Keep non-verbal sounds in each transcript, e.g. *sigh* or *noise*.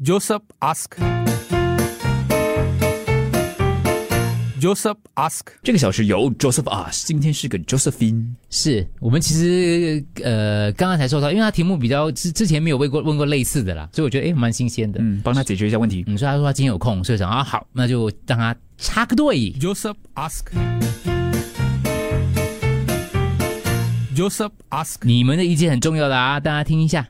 Joseph ask. Joseph ask. 这个小时由 Joseph ask，今天是个 Josephine。是我们其实呃刚刚才说到，因为他题目比较之之前没有问过问过类似的啦，所以我觉得诶蛮新鲜的。嗯，帮他解决一下问题。嗯，所以他说他今天有空，所以想啊好，那就让他插个队。Joseph ask. Joseph ask. 你们的意见很重要的啊，大家听一下。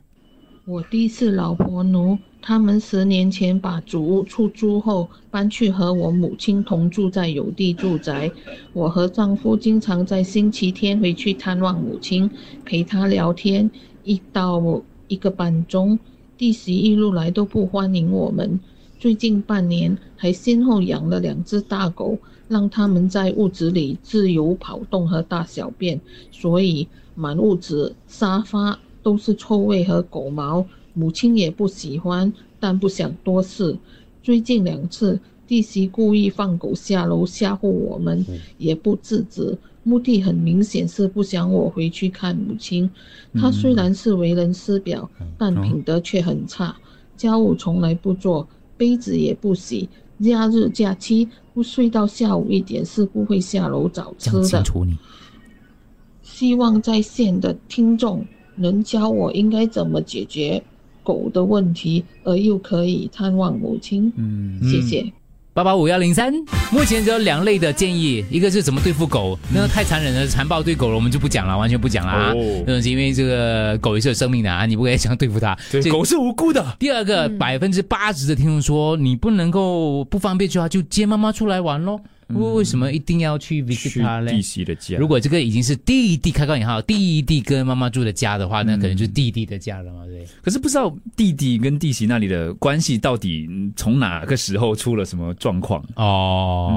我第一次老婆奴，他们十年前把祖屋出租后，搬去和我母亲同住在有地住宅。我和丈夫经常在星期天回去探望母亲，陪她聊天，一到一个半钟。弟媳一路来都不欢迎我们，最近半年还先后养了两只大狗，让它们在屋子里自由跑动和大小便，所以满屋子沙发都是臭味和狗毛，母亲也不喜欢，但不想多事。最近两次，弟媳故意放狗下楼吓唬我们，也不制止，目的很明显是不想我回去看母亲。她虽然是为人师表，但品德却很差，家务从来不做，杯子也不洗。假日假期不睡到下午一点是不会下楼找吃的。希望在线的听众能教我应该怎么解决狗的问题，而又可以探望母亲。嗯，谢谢。八八五幺零三，目前只有两类的建议，一个是怎么对付狗，那个太残忍了，残暴对狗了，我们就不讲了，完全不讲了啊。哦那种是因为这个狗也是有生命的啊，你不可以这样对付它。对狗是无辜的。第二个，百分之八十的听众说，你不能够不方便的话，就接妈妈出来玩咯。为为什么一定要去 visit 去她嘞弟？媳的家，如果这个已经是弟弟开高引号，弟弟跟妈妈住的家的话，那可能就是弟弟的家了嘛，对？可是不知道弟弟跟弟媳那里的关系到底嗯从哪个时候出了什么状况？哦，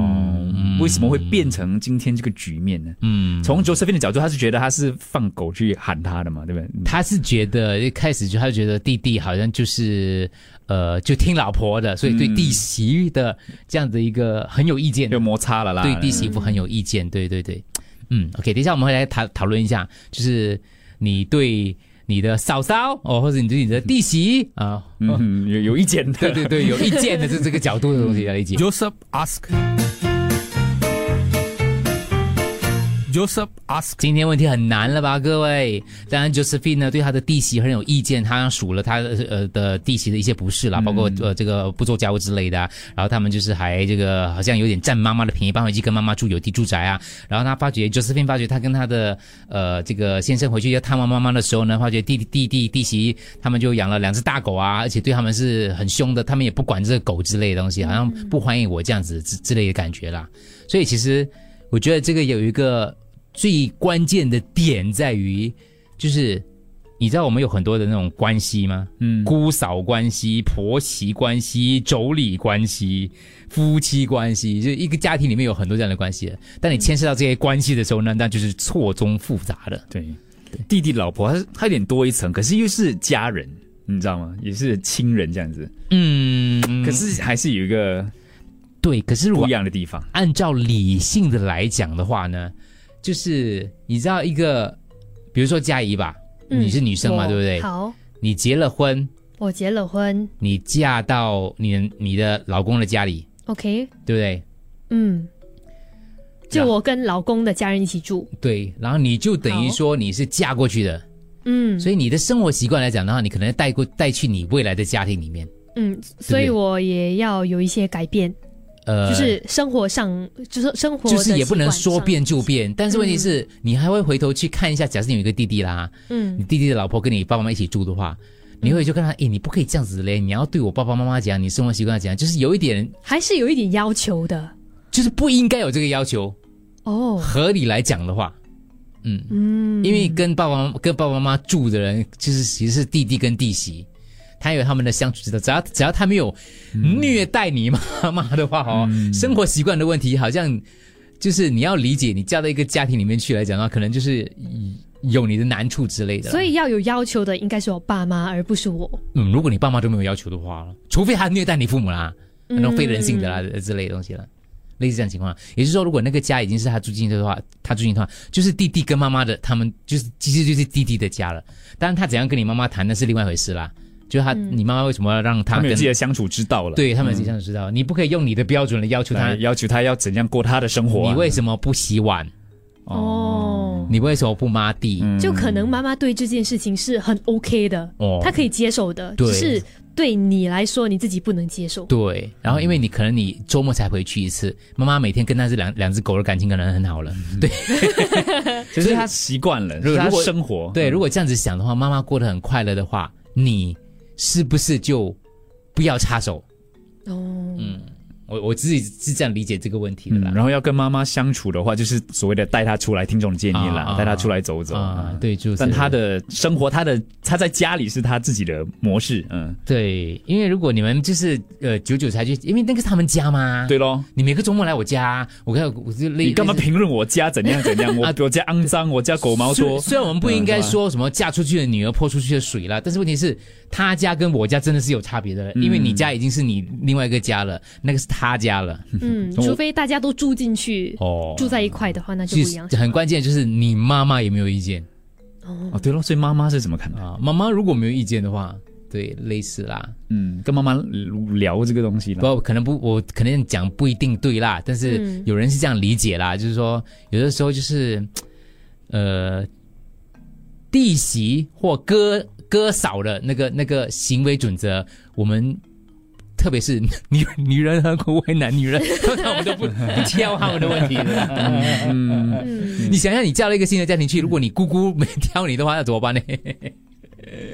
嗯，为什么会变成今天这个局面呢？嗯，从 Josephine 的角度，他是觉得他是放狗去喊他的嘛，对不对？他是觉得一开始就他就觉得弟弟好像就是呃就听老婆的，所以对嗯弟媳的这样的一个很有意见，有摩擦了啦。对弟媳妇很有意见，对对对，嗯，OK，等一下我们会来讨讨论一下，就是你对你的嫂嫂哦，或者你对你的弟媳啊，嗯，有有意见的。对对对，有意见的这这个角度的东西要理解。Joseph ask. Joseph ask. 今天问题很难了吧，各位？当然，Josephine 呢对他的弟媳很有意见，她数了他呃的弟媳的一些不是啦，包括呃这个不做家务之类的、啊，然后他们就是还这个好像有点占妈妈的便宜，搬回去跟妈妈住有地住宅啊。然后他发觉 Josephine 发觉他跟他的呃这个先生回去要探望妈妈的时候呢，发觉弟弟弟弟弟媳他们就养了两只大狗啊，而且对他们是很凶的，他们也不管这个狗之类的东西，好像不欢迎我这样子之之类的感觉啦。所以其实我觉得这个有一个最关键的点在于，就是你知道我们有很多的那种关系吗？嗯，姑嫂关系、婆媳关系、妯娌关系、夫妻关系，就一个家庭里面有很多这样的关系。当你牵涉到这些关系的时候呢，那就是错综复杂的。对，弟弟老婆他他有点多一层，可是又是家人，你知道吗？也是亲人这样子，嗯，可是还是有一个对，可是不一样的地方。按照理性的来讲的话呢，就是你知道一个，比如说佳怡吧，嗯你是女生嘛，我对不对？好，你结了婚，我结了婚。你嫁到你你的老公的家里，，OK，对不对？嗯，就我跟老公的家人一起住，对，然后你就等于好。说你是嫁过去的，嗯，所以你的生活习惯来讲的话，你可能带过带去你未来的家庭里面，嗯，所以我也要有一些改变，呃，就是生活上，就是生活就是也不能说变就变，但是问题是、你还会回头去看一下，假设你有一个弟弟啦，嗯。你嗯弟弟的老婆跟你爸爸妈妈一起住的话，你会就跟他，诶，你不可以这样子嘞，你要对我爸爸妈妈讲，你生活习惯讲，就是有一点，还是有一点要求的。就是不应该有这个要求。哦，合理来讲的话，嗯，嗯，因为跟爸爸跟爸爸妈妈住的人，就是其实是弟弟跟弟媳，他有他们的相处之道。只要只要他没有虐待你妈 *laughs* 妈的话，哦，生活习惯的问题，好像就是你要理解，你嫁到一个家庭里面去来讲的话，可能就是有你的难处之类的。所，以要有要求的应该是我爸妈，而不是我。嗯，如果你爸妈都没有要求的话，除非他虐待你父母啦，那种非人性的啦、之类的东西了。类似这样情况，也就是说，如果那个家已经是他住进去的话，他住进去的话，就是弟弟跟妈妈的，他们就是其实就是弟弟的家了。当然，他怎样跟你妈妈谈那是另外一回事啦。就是他，嗯你妈妈为什么要让他他们有跟自己的相处之道了。对他们自己相处知道，你不可以用你的标准来要求他来，要求他要怎样过他的生活啊。你为什么不洗碗？哦，你为什么不抹地？嗯就可能妈妈对这件事情是很 OK 的，哦她可以接受的，对只是对你来说你自己不能接受。对，然后因为你可能你周末才回去一次，妈妈每天跟那只两两只狗的感情可能很好了。对 *laughs* 就是他习惯了，*laughs* 是他生活。对，嗯如果这样子想的话，妈妈过得很快乐的话，你是不是就不要插手？哦，嗯，我我自己是这样理解这个问题的嗯，啦。然后要跟妈妈相处的话，就是所谓的带她出来，听众的建议啦，啊带她出来走走啊，对，就是。但她的生活，她的她在家里是她自己的模式，嗯，对，因为如果你们就是呃久久才去，因为那个是他们家嘛。对咯。你每个周末来我家，我看我就累你干嘛评论我家怎样怎样？我 *laughs* 啊我家肮脏，我家狗毛多。虽虽然我们不应该说什么嫁出去的女儿泼出去的水啦，但是问题是他家跟我家真的是有差别的，因为你家已经是你另外一个家了，那个是他家了。嗯，*laughs* 除非大家都住进去，哦住在一块的话，那就其不一样。很关键就是你妈妈有没有意见哦，对了，所以妈妈是怎么看的？啊？妈妈如果没有意见的话，对，类似啦。嗯，跟妈妈聊这个东西了。不，可能不，我可能讲不一定对啦，但是嗯有人是这样理解啦，就是说有的时候就是，呃，弟媳或哥哥嫂的那个那个行为准则，我们。特别是 *laughs* 女女人何苦为难女人，通常我们都不不挑他们的问题的。嗯，嗯，你想想，你嫁了一个新的家庭去，如果你姑姑没 *laughs* 挑你的话，那怎么办呢？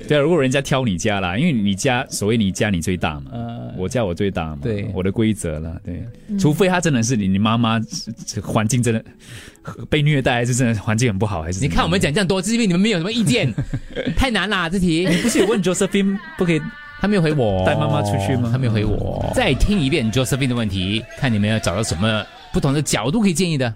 对啊，如果人家挑你家啦，因为你家所谓你家你最大嘛，呃，我家我最大嘛，对。我的规则了，对，除非他真的是你你妈妈这环境真的被虐待，还是真的环境很不好，还是你看我们讲，讲这样多，是因为你们没有什么意见，*laughs* 太难啦这题。你不是有问 Josephine 不可以他没有回我，带妈妈出去吗他没有回我。再听一遍 Josephine 的问题，看你们要找到什么不同的角度可以建议的。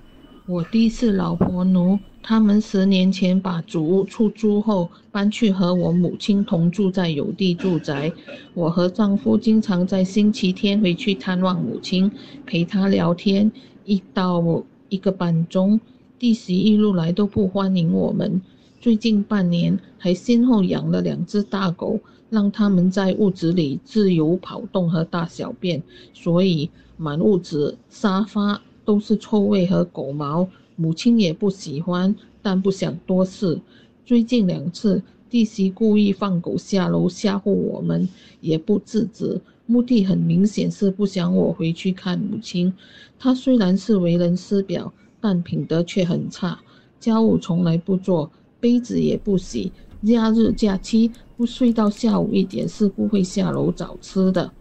我第一次老婆奴，他们十年前把祖屋出租后，搬去和我母亲同住在有地住宅。我和丈夫经常在星期天回去探望母亲，陪她聊天，一到一个半钟。弟媳一路来都不欢迎我们，最近半年还先后养了两只大狗，让它们在屋子里自由跑动和大小便，所以满屋子沙发都是臭味和狗毛。母亲也不喜欢，但不想多事。最近两次，弟媳故意放狗下楼吓唬我们，也不制止，目的很明显是不想我回去看母亲。她虽然是为人师表，但品德却很差，家务从来不做，杯子也不洗。假日假期不睡到下午一点是不会下楼找吃的。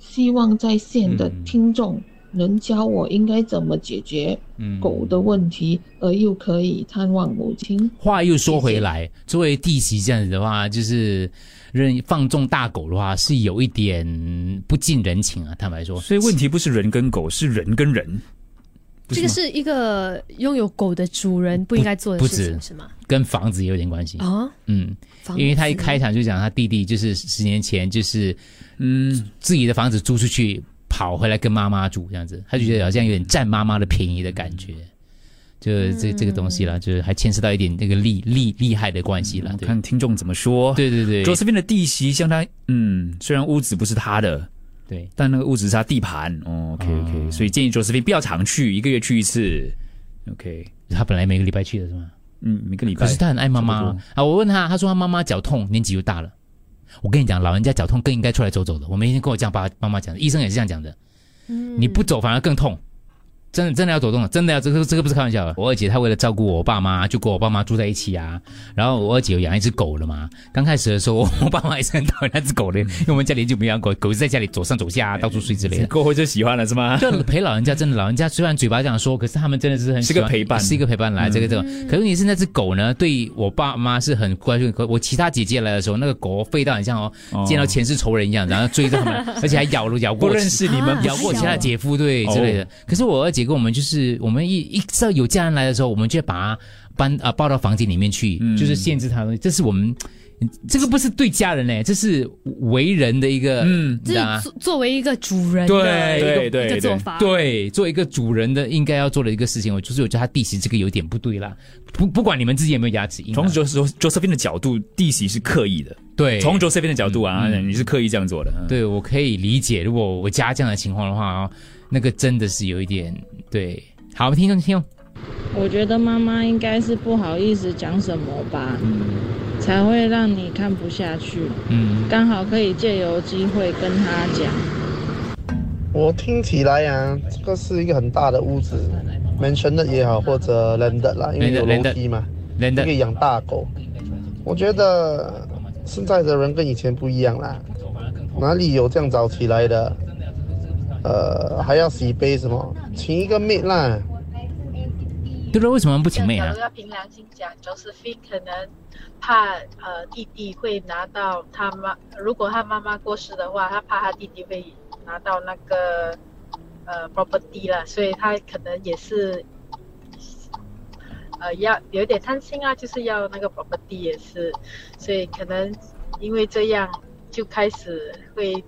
希望在线的听众能教我应该怎么解决嗯狗的问题，而又可以探望母亲。话又说回来，作为弟媳这样子的话，就是任放纵大狗的话，是有一点不近人情啊。坦白说，所以问题不是人跟狗，是人跟人。这个是一个拥有狗的主人不应该做的事情，是吗？跟房子也有点关系。啊，嗯，因为他一开场就讲他弟弟就是十年前就是嗯，自己的房子租出去，跑回来跟妈妈住这样子，他就觉得好像有点占妈妈的便宜的感觉。就这这个东西了，就是还牵涉到一点那个利利利害的关系了。看听众怎么说。对对对 Josephine 的弟媳像他，嗯，虽然屋子不是他的，对，但那个屋子是他地盘。哦，OK OK，、所以建议 Josephine 不要常去，一个月去一次。OK，他本来每个礼拜去的是吗？嗯，每个礼拜。可是他很爱妈妈啊！我问他，他说他妈妈脚痛，年纪又大了。我跟你讲，老人家脚痛更应该出来走走的。我每天跟我这样爸爸妈妈讲，医生也是这样讲的。你不走反而更痛。真的真的要走动了，真的要这个这个不是开玩笑的。我二姐她为了照顾我爸妈，就跟我爸妈住在一起啊。然后我二姐有养一只狗了嘛。刚开始的时候，*laughs* 我爸妈也是很讨厌那只狗的，因为我们家里就没养狗，狗是在家里走上走下，到处睡之类的。过后就喜欢了是吗？就陪老人家，真的老人家虽然嘴巴这样说，可是他们真的是很喜欢是个陪伴是一个陪伴来、这个这个。可是问题是那只狗呢，对我爸妈是很关心。可我其他姐姐来的时候，那个狗吠到很像哦，哦见到前世仇人一样，然后追着他们，*laughs* 而且还咬了咬过不认识你们啊，咬过其他姐夫对哦之类的。可是我二姐跟我们就是，我们一一知道有家人来的时候，我们就把他搬啊、抱到房间里面去，嗯就是限制他的东西。这是我们这个不是对家人嘞，这是为人的一个，嗯这是作作为一个主人的对对对一个做法。对，做一个主人的应该要做的一个事情，我就是我觉得他弟媳这个有点不对啦。不不管你们自己有没有牙齿从 Jos Josephine 的角度，弟媳是刻意的。对从 Josephine 的角度啊，嗯你是刻意这样做的。嗯，对我可以理解，如果我家这样的情况的话哦，那个真的是有一点对。好，听众听众，我觉得妈妈应该是不好意思讲什么吧，才会让你看不下去。嗯，刚好可以借由机会跟她讲。我听起来呀、这个是一个很大的屋子，mansion 的也好，或者 landed 啦，因为有楼梯嘛，人的可以养大狗。我觉得现在的人跟以前不一样啦，哪里有这样早起来的？呃，还要洗杯什么？请一个 maid 啦。对了，为什么不请妹啊假如？要凭良心讲，Josephine 可能怕呃弟弟会拿到他妈，如果他妈妈过世的话，他怕他弟弟会拿到那个呃 property 了，所以他可能也是呃要有点贪心啊，就是要那个 property 也是，所以可能因为这样就开始会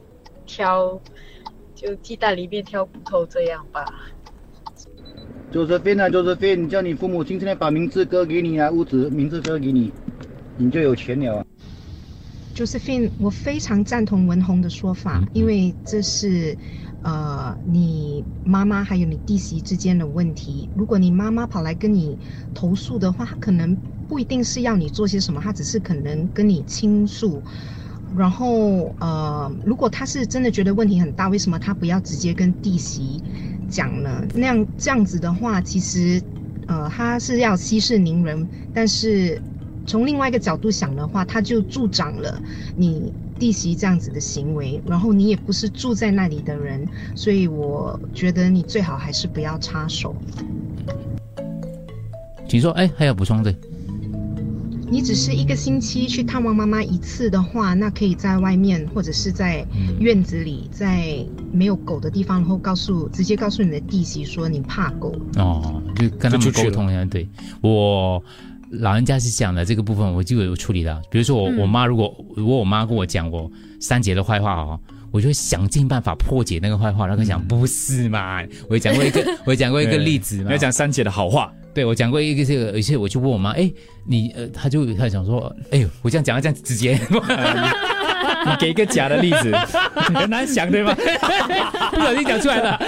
挑，就鸡蛋里面挑骨头这样吧。Josephine 啊，Josephine，你叫你父母亲现在把名字割给你啊，屋子名字割给你，你就有钱了啊。Josephine，我非常赞同文红的说法，因为这是呃你妈妈还有你弟媳之间的问题。如果你妈妈跑来跟你投诉的话，她可能不一定是要你做些什么，她只是可能跟你倾诉。然后呃，如果他是真的觉得问题很大，为什么他不要直接跟弟媳讲呢？那样这样子的话，其实呃，他是要息事宁人，但是从另外一个角度想的话，他就助长了你弟媳这样子的行为，然后你也不是住在那里的人，所以我觉得你最好还是不要插手。请说，哎，还有补充的。你只是一个星期去探望妈妈一次的话，那可以在外面或者是在院子里，在没有狗的地方，然后告诉直接告诉你的弟媳说你怕狗。哦，就跟他们沟通一下。对我老人家是讲的这个部分，我就有处理的。比如说我、嗯我妈，如果如果我妈跟我讲我三姐的坏话哦。我就会想尽办法破解那个坏话，然后讲不是嘛？我有讲过一个，*laughs* 我有讲过一个例子嘛。你要讲三姐的好话，对我讲过一个这个，而且我就问我妈，哎，你呃，她就她想说，哎呦，我这样讲要这样直接，*laughs* 你给一个假的例子，很难想对吗？不小心讲出来了。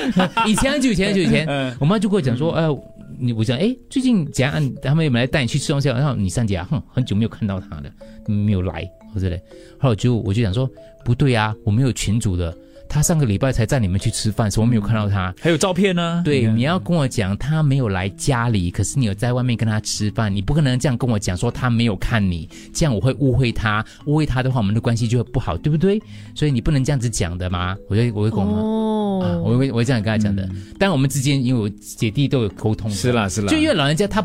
以前很久以前很久以前，嗯我妈就跟我讲说，呃，你我讲，哎，最近怎样？他们有没有来带你去吃东西啊？然后你三姐啊，哼，很久没有看到他了，没有来或者嘞。后来我就我就想说，不对啊，我们有群主的，她上个礼拜才带你们去吃饭，什么没有看到他。还有照片呢。对，你要跟我讲他没有来家里，可是你有在外面跟他吃饭，你不可能这样跟我讲说他没有看你，这样我会误会他，误会他的话，我们的关系就会不好，对不对？所以你不能这样子讲的嘛，我就我会跟我妈、哦，啊，我会我会这样跟他讲的。但我们之间因为我姐弟都有沟通，是啦是啦，就因为老人家他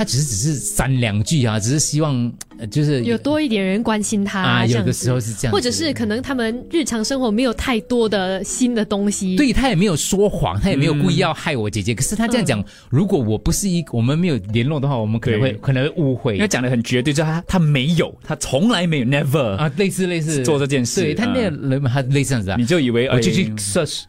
他只是只是三两句啊，只是希望呃就是有多一点人关心他啊，有的时候是这样，或者是可能他们日常生活没有太多的新的东西。对他也没有说谎，他也没有故意要害我姐姐。可是他这样讲，如果我不是一我们没有联络的话，我们可能会可能会误会。因为讲的很绝对，就是他他没有，他从来没有 never 啊，类似类似。做这件事。对他那人他类似这样子啊。你，就以为我就去哎 search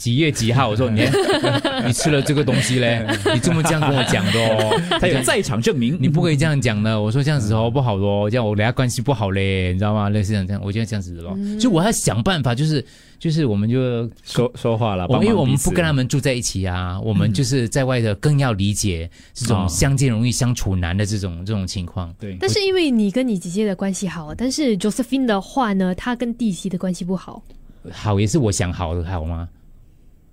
几月几号，我说你 *laughs* 你吃了这个东西嘞，*laughs* 你这么这样跟我讲的哦，他有在场证明，你不可以这样讲的。我说这样子哦不好咯，这样我俩关系不好嘞，你知道吗？类似这样这样，我就这样子的咯。就我要想办法，就是就是我们就说说话了，我因为我们不跟他们住在一起啊，我们就是在外的更要理解这种哦相见容易相处难的这种这种情况。对，但是因为你跟你姐姐的关系好，但是 Josephine 的话呢，她跟弟媳的关系不好。好也是我想好的好吗？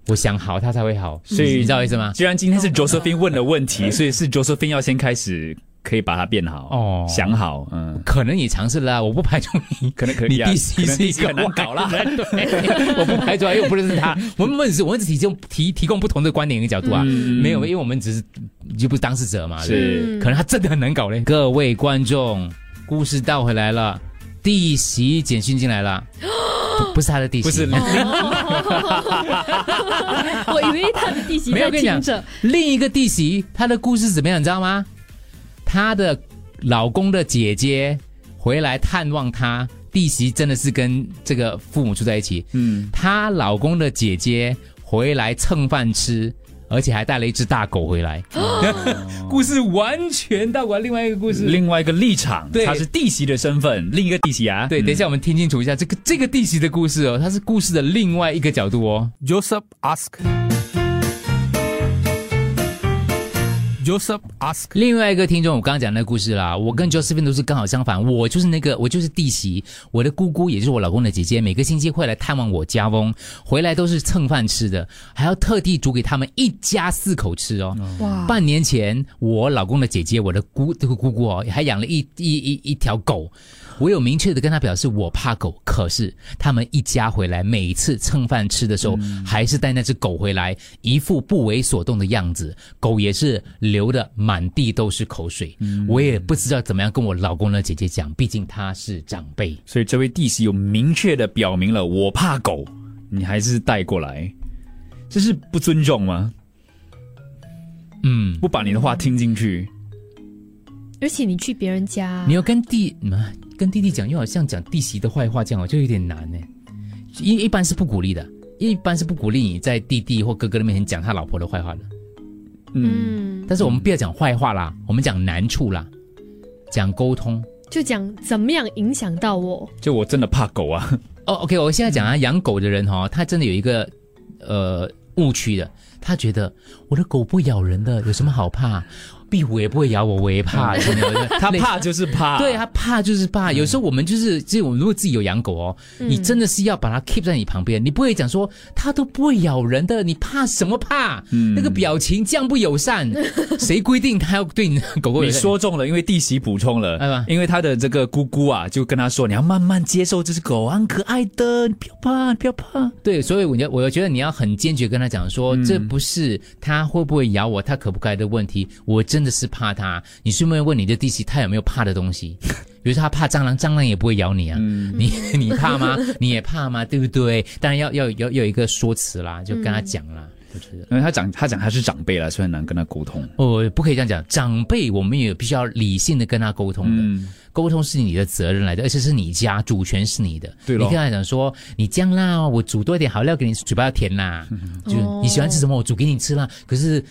我想好他才会好，所以你知道意思吗？既然今天是 Josephine 问的问题，所以是 Josephine 要先开始可以把它变好哦。想好，嗯，可能你尝试了啊，我不排除你可能可以啊你弟媳可能是一个很难搞啦。*laughs* 对，我不排除啊，因为我不认识他。*laughs* 我们问是我们只提供提提供不同的观点跟角度啊，嗯。没有，因为我们只是就不是当事者嘛，是。可能他真的很难搞嘞。各位观众，故事倒回来了，弟媳简讯进来了，*gasps* 不不是他的弟媳，不是 *laughs* 我以为他的弟媳在没有跟你讲，另一个弟媳，她的故事怎么样，你知道吗？她的老公的姐姐回来探望她。弟媳真的是跟这个父母住在一起，嗯，她老公的姐姐回来蹭饭吃，而且还带了一只大狗回来。*laughs* 故事完全倒过来，另外一个故事，另外一个立场，对他是弟媳的身份，另一个弟媳啊，对，等一下我们听清楚一下这个这个弟媳的故事哦，他是故事的另外一个角度哦。Joseph ask. Joseph ask. 另外一个听众，我刚刚讲那个故事啦，我跟 Josephine 都是刚好相反，我就是那个我就是弟媳，我的姑姑也就是我老公的姐姐，每个星期会来探望我家翁，回来都是蹭饭吃的，还要特地煮给他们一家四口吃哦。哇，半年前，我老公的姐姐，我的姑这个姑姑哦，还养了一一一一条狗。我有明确的跟他表示我怕狗，可是他们一家回来，每次蹭饭吃的时候，还是带那只狗回来，一副不为所动的样子，狗也是流的满地都是口水。我也不知道怎么样跟我老公的姐姐讲，毕竟她是长辈。所以这位弟媳有明确的表明了我怕狗，你还是带过来，这是不尊重吗？嗯，不把你的话听进去，而且你去别人家，你要跟弟嗯跟弟弟讲，又好像讲弟媳的坏话这样我，就有点难呢。一一般是不鼓励的，一般是不鼓励你在弟弟或哥哥的面前讲他老婆的坏话的。嗯，嗯，但是我们不要讲坏话啦，我们讲难处啦，讲沟通。就讲怎么样影响到我。就我真的怕狗啊，哦，OK，我现在讲啊，养狗的人哈、哦，他真的有一个呃误区的，他觉得我的狗不咬人的，有什么好怕？壁虎也不会咬我，我也怕。*laughs* 他怕就是怕，对他怕就是怕，有时候我们就是，就我们如果自己有养狗哦，嗯你真的是要把它 keep 在你旁边，你不会讲说它都不会咬人的，你怕什么怕？嗯那个表情这样不友善，*laughs* 谁规定它要对你的狗狗你？说中了，因为弟媳补充了因为他的这个姑姑啊，就跟他说，你要慢慢接受这只狗，很可爱的，你不要怕，你不要怕。对，所以我觉我觉得你要很坚决跟他讲说，嗯这不是它会不会咬我，它可不可爱的问题，我真的是怕他。你顺便问你的弟媳，他有没有怕的东西？*laughs* 比如说他怕蟑螂，蟑螂也不会咬你啊。嗯你你怕吗？你也怕吗？对不对？当然要要要要有一个说辞啦，就跟他讲啦。我觉得因为他讲他讲他是长辈了，所以很难跟他沟通。哦，不可以这样讲。长辈我们也必须要理性的跟他沟通的。嗯，沟通是你的责任来的，而且是你家主权是你的。对你跟他讲说，你这样啦，我煮多一点好料给你，嘴巴要甜啦。*laughs* 就哦你喜欢吃什么，我煮给你吃啦。可是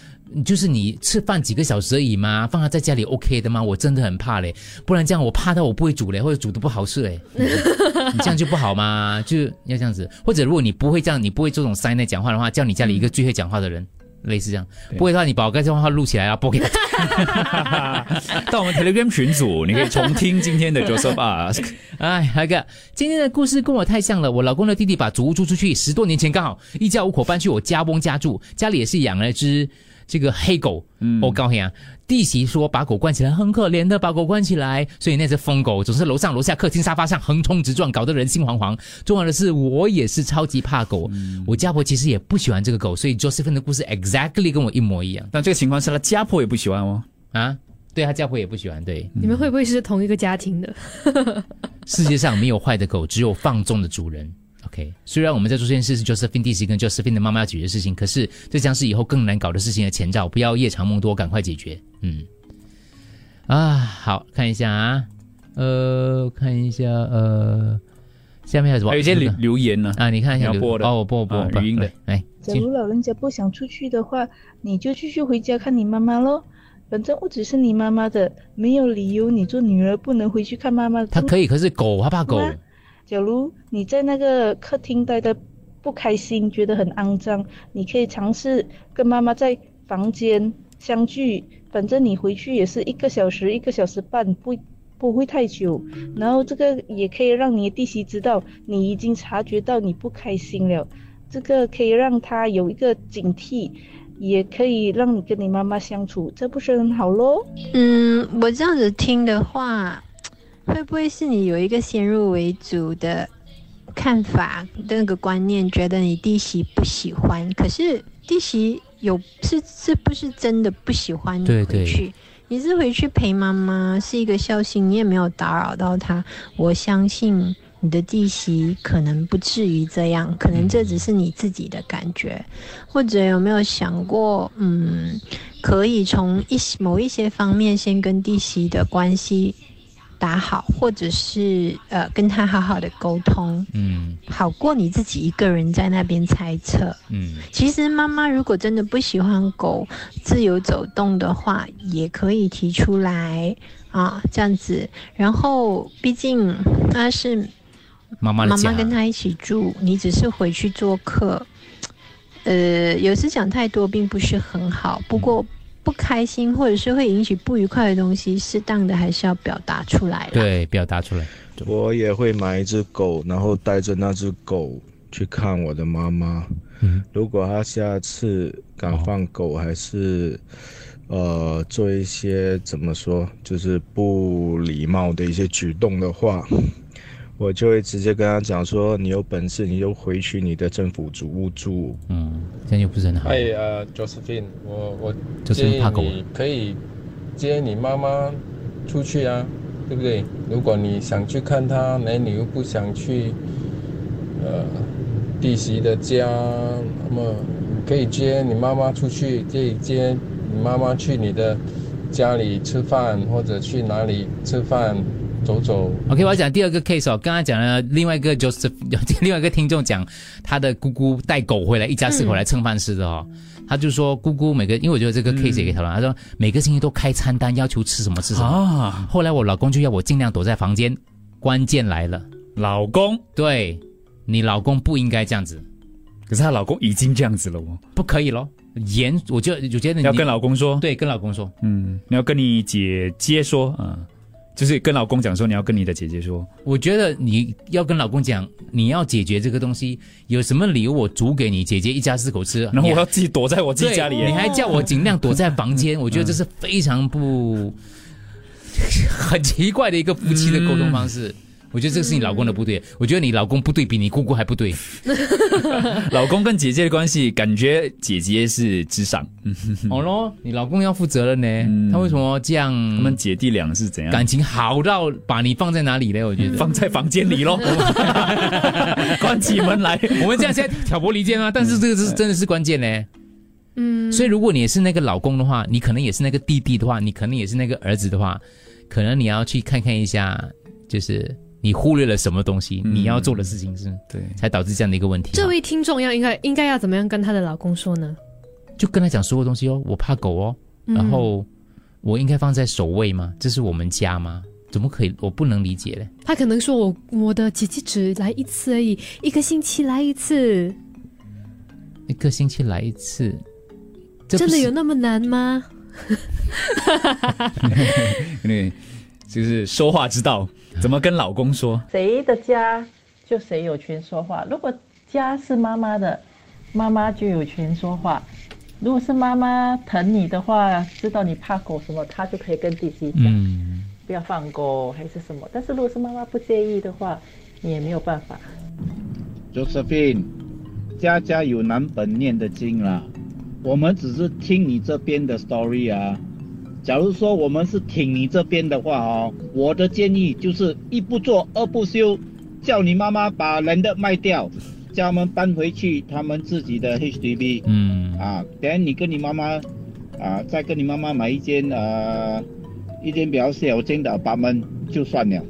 就是你吃饭几个小时而已嘛，放他在家里 OK 的吗？我真的很怕嘞，不然这样我怕到我不会煮嘞，或者煮的不好吃嘞，你这样就不好嘛，就要这样子。或者如果你不会这样，你不会这种塞内讲话的话，叫你家里一个最会讲话的人。类似这样，不会的话，你把我刚才话录起来啊，播给他听。*laughs* 到我们 Telegram 群组，你可以重听今天的 Joseph Ask。哎，那个今天的故事跟我太像了。我老公的弟弟把祖屋租出去，十多年前刚好一家五口搬去我家翁家住，家里也是养了一只这个黑狗。嗯，我告诉你啊，弟媳说把狗关起来很可怜的，把狗关起来，所以那只疯狗总是楼上楼下客厅沙发上横冲直撞，搞得人心惶惶。重要的是，我也是超级怕狗，我家婆其实也不喜欢这个狗，所以 Josephine 的故事 exactly 跟我一模一样但这个情况是他家婆也不喜欢哦。啊。对他家婆也不喜欢，对，你们会不会是同一个家庭的？*laughs* 世界上没有坏的狗，只有放纵的主人。OK，虽然我们在做这件事是 Josephine 弟媳跟 Josephine 的妈妈要解决的事情，可是这将是以后更难搞的事情的前兆，不要夜长梦多，赶快解决。嗯，啊，好看一下啊，呃，看一下，呃，下面还有什么？还有一些留留言呢，啊，你看一下播的。哦，我播我播语音的，哎，假如老人家不想出去的话，你就继续回家看你妈妈喽。反正屋子是你妈妈的，没有理由你做女儿不能回去看妈妈的。他可以，可是狗她怕狗，吗假如你在那个客厅待的不开心，觉得很肮脏，你可以尝试跟妈妈在房间相聚。反正你回去也是一个小时、一个小时半，不不会太久。然后这个也可以让你的弟媳知道你已经察觉到你不开心了，这个可以让她有一个警惕，也可以让你跟你妈妈相处，这不是很好咯？嗯，我这样子听的话，会不会是你有一个先入为主的看法，那个观念，觉得你弟媳不喜欢？可是弟媳有是是不是真的不喜欢你对对回去？你是回去陪妈妈，是一个孝心，你也没有打扰到她。我相信你的弟媳可能不至于这样，可能这只是你自己的感觉，或者有没有想过，嗯，可以从一些某一些方面先跟弟媳的关系打好，或者是呃跟他好好的沟通，嗯好过你自己一个人在那边猜测。嗯其实妈妈如果真的不喜欢狗自由走动的话，也可以提出来啊，这样子。然后毕竟他是妈妈妈妈跟他一起住，你只是回去做客，呃，有时讲太多并不是很好。不过不开心或者是会引起不愉快的东西，适当的还是要表达出来。对，表达出来。我也会买一只狗，然后带着那只狗去看我的妈妈。嗯，如果他下次敢放狗，还是呃做一些怎么说，就是不礼貌的一些举动的话，我就会直接跟他讲说：你有本事你就回去你的政府主屋住。嗯，这样就不是很好。嗨，呃，Josephine，我我建议怕狗你可以接你妈妈出去啊，对不对？如果你想去看她，那你又不想去，呃，弟媳的家，那么你可以接你妈妈出去，可以接你妈妈去你的家里吃饭，或者去哪里吃饭走走。OK，我要讲第二个 case 哦，刚刚讲了另外一个 Joseph，*laughs* 另外一个听众讲他的姑姑带狗回来，一家四口来蹭饭吃的哦。他就说姑姑每个，因为我觉得这个 case 也可以讨论。他说每个星期都开餐单，要求吃什么吃什么。啊后来我老公就要我尽量躲在房间。关键来了，老公，对你老公不应该这样子，可是她老公已经这样子了哦。不可以咯。严，我就我觉得你要跟老公说，对，跟老公说，嗯，你要跟你姐姐说啊、就是跟老公讲说你要跟你的姐姐说，我觉得你要跟老公讲，你要解决这个东西，有什么理由我煮给你姐姐一家四口吃，*laughs* 然后我要自己躲在我自己家里你还叫我尽量躲在房间，我觉得这是非常不 *laughs* 很奇怪的一个夫妻的沟通方式。我觉得这是你老公的不对，我觉得你老公不对比你姑姑还不对。*laughs* 老公跟姐姐的关系，感觉姐姐是智商，*laughs* 哦咯，你老公要负责任呢，他为什么这样？他他们姐弟俩是怎样？感情好到把你放在哪里呢？我觉得放在房间里咯，*laughs* 关起门来。我们这样现在挑拨离间啊，但是这个是真的是关键呢。嗯，所以如果你也是那个老公的话，你可能也是那个弟弟的话，你可能也是那个儿子的话，可能你要去看看一下，就是你忽略了什么东西，你要做的事情是对，才导致这样的一个问题。这位听众要应该应该要怎么样跟她的老公说呢？就跟他讲所有东西哦，我怕狗哦，嗯然后我应该放在首位吗？这是我们家吗？怎么可以？我不能理解嘞。他可能说我我的姐姐只来一次而已，一个星期来一次，一个星期来一次，真的有那么难吗？*laughs* 对，*laughs* 就是说话之道，*laughs* 怎么跟老公说？谁的家就谁有权说话。如果家是妈妈的，妈妈就有权说话。如果是妈妈疼你的话，知道你怕狗什么，她就可以跟弟弟讲，嗯，不要放狗还是什么。但是如果是妈妈不介意的话，你也没有办法。Josephine，家家有难本念的经啦，我们只是听你这边的 story 啊。假如说我们是挺你这边的话哦，我的建议就是一不做二不休，叫你妈妈把人的卖掉，叫他们搬回去他们自己的 HDB。嗯啊，等你跟你妈妈啊，再跟你妈妈买一间呃一间比较小间的 apartment 就算了。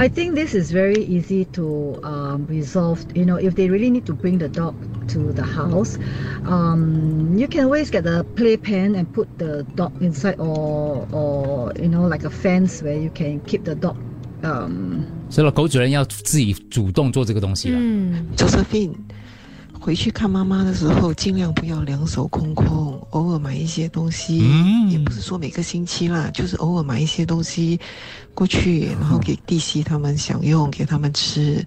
I think this is very easy to um, resolve. You know, if they really need to bring the dog to the house, um, you can always get a playpen and put the dog inside, or or you know, like a fence where you can keep the dog. Um, 所以了，狗主人要自己主动做这个东西了。嗯，Josephine，回去看妈妈的时候，尽量不要两手空空，偶尔买一些东西，嗯也不是说每个星期啦，就是偶尔买一些东西过去，然后给弟媳他们享用，给他们吃，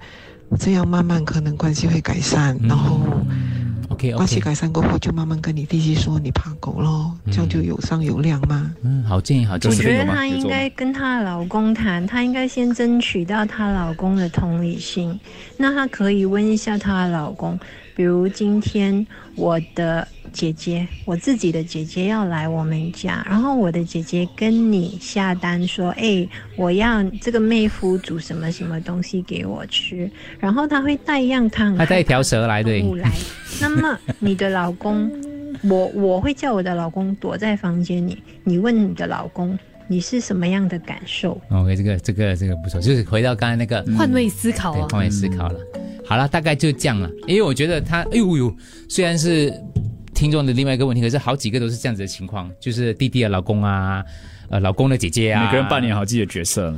这样慢慢可能关系会改善，然后 OK 关系改善过后，就慢慢跟你弟弟说你怕狗咯，这样就有商有量嘛。嗯，好建议，好建议。我觉得她应该跟她老公谈，她应该先争取到她老公的同理心。那她可以问一下她的老公，比如今天我的姐姐，我自己的姐姐要来我们家，然后我的姐姐跟你下单说，哎，我要这个妹夫煮什么什么东西给我吃，然后他会带一样汤，他带一条蛇来，对，物来。*laughs* 那么你的老公，我我会叫我的老公躲在房间里，你问你的老公，你是什么样的感受？OK，这个这个这个不错，就是回到刚才那个换位思考。换位思考了。好了，大概就这样了。因为我觉得他，哎呦呦，虽然是听众的另外一个问题，可是好几个都是这样子的情况，就是弟弟的老公啊，呃，老公的姐姐啊，每个人扮演好自己的角色，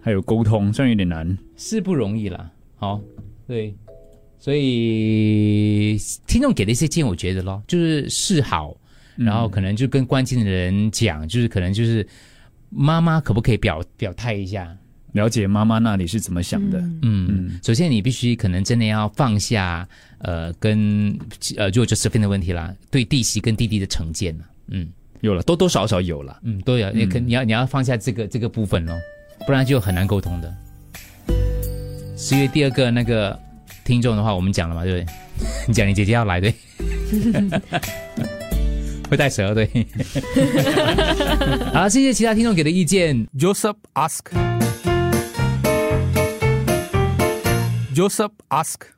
还有沟通，虽然有点难。是不容易啦。好，对，所以听众给的一些建议，我觉得咯，就是示好，然后可能就跟关心的人讲，就是可能就是妈妈可不可以表表态一下，了解妈妈那里是怎么想的。嗯，首先你必须可能真的要放下，呃，跟呃，就 Josephine 的问题啦，对弟媳跟弟弟的成见了，嗯，有了，多多少少有了，嗯，都有，你可你要你要放下这个这个部分咯，不然就很难沟通的。十月第二个那个听众的话，我们讲了嘛，对不对？你讲你姐姐要来，对，*laughs* 会带蛇，对。*laughs* 好，谢谢其他听众给的意见。Joseph ask. Joseph asked